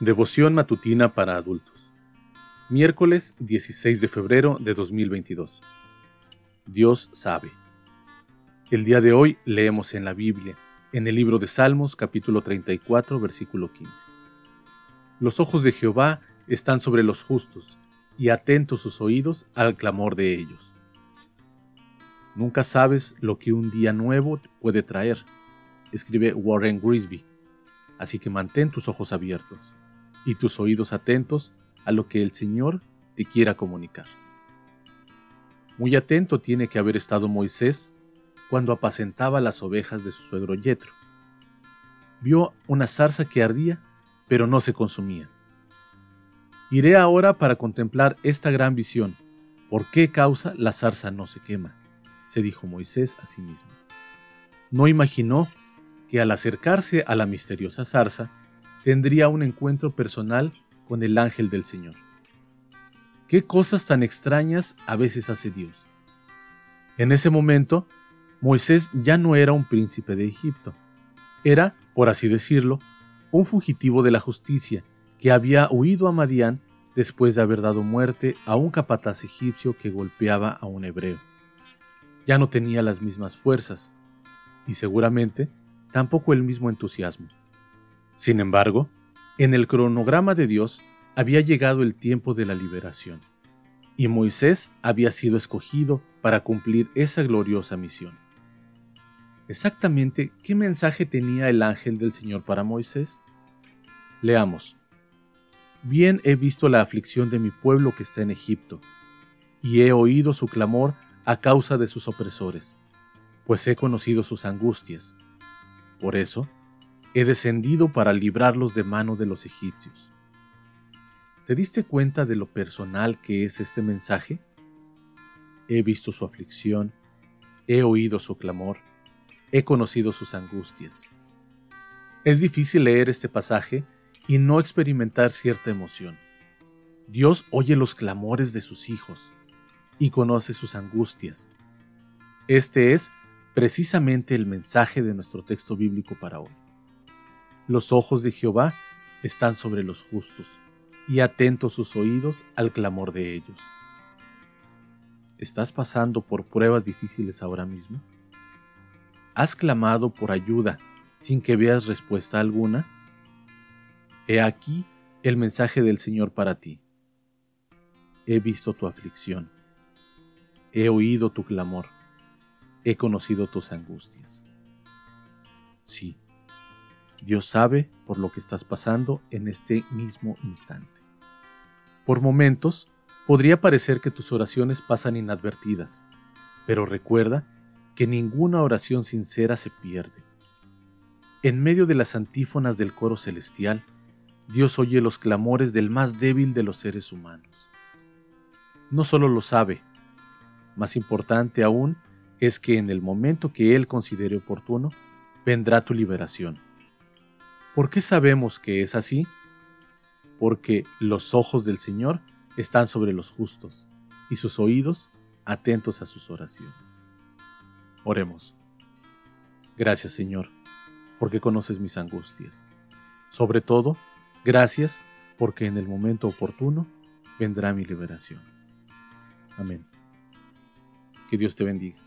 Devoción matutina para adultos. Miércoles 16 de febrero de 2022. Dios sabe. El día de hoy leemos en la Biblia, en el libro de Salmos capítulo 34 versículo 15. Los ojos de Jehová están sobre los justos, y atentos sus oídos al clamor de ellos. Nunca sabes lo que un día nuevo puede traer, escribe Warren Grisby, así que mantén tus ojos abiertos y tus oídos atentos a lo que el Señor te quiera comunicar. Muy atento tiene que haber estado Moisés cuando apacentaba las ovejas de su suegro Yetro. Vio una zarza que ardía, pero no se consumía. Iré ahora para contemplar esta gran visión. ¿Por qué causa la zarza no se quema? se dijo Moisés a sí mismo. No imaginó que al acercarse a la misteriosa zarza, tendría un encuentro personal con el ángel del Señor. ¿Qué cosas tan extrañas a veces hace Dios? En ese momento, Moisés ya no era un príncipe de Egipto. Era, por así decirlo, un fugitivo de la justicia que había huido a Madián después de haber dado muerte a un capataz egipcio que golpeaba a un hebreo. Ya no tenía las mismas fuerzas y seguramente tampoco el mismo entusiasmo. Sin embargo, en el cronograma de Dios había llegado el tiempo de la liberación, y Moisés había sido escogido para cumplir esa gloriosa misión. Exactamente, ¿qué mensaje tenía el ángel del Señor para Moisés? Leamos. Bien he visto la aflicción de mi pueblo que está en Egipto, y he oído su clamor a causa de sus opresores, pues he conocido sus angustias. Por eso, he descendido para librarlos de mano de los egipcios. ¿Te diste cuenta de lo personal que es este mensaje? He visto su aflicción, he oído su clamor, he conocido sus angustias. Es difícil leer este pasaje y no experimentar cierta emoción. Dios oye los clamores de sus hijos y conoce sus angustias. Este es precisamente el mensaje de nuestro texto bíblico para hoy. Los ojos de Jehová están sobre los justos, y atentos sus oídos al clamor de ellos. ¿Estás pasando por pruebas difíciles ahora mismo? ¿Has clamado por ayuda sin que veas respuesta alguna? He aquí el mensaje del Señor para ti. He visto tu aflicción. He oído tu clamor. He conocido tus angustias. Sí, Dios sabe por lo que estás pasando en este mismo instante. Por momentos, podría parecer que tus oraciones pasan inadvertidas, pero recuerda que ninguna oración sincera se pierde. En medio de las antífonas del coro celestial, Dios oye los clamores del más débil de los seres humanos. No solo lo sabe, más importante aún es que en el momento que Él considere oportuno, vendrá tu liberación ¿Por qué sabemos que es así? Porque los ojos del Señor están sobre los justos y sus oídos atentos a sus oraciones. Oremos. Gracias Señor, porque conoces mis angustias. Sobre todo, gracias porque en el momento oportuno vendrá mi liberación. Amén. Que Dios te bendiga.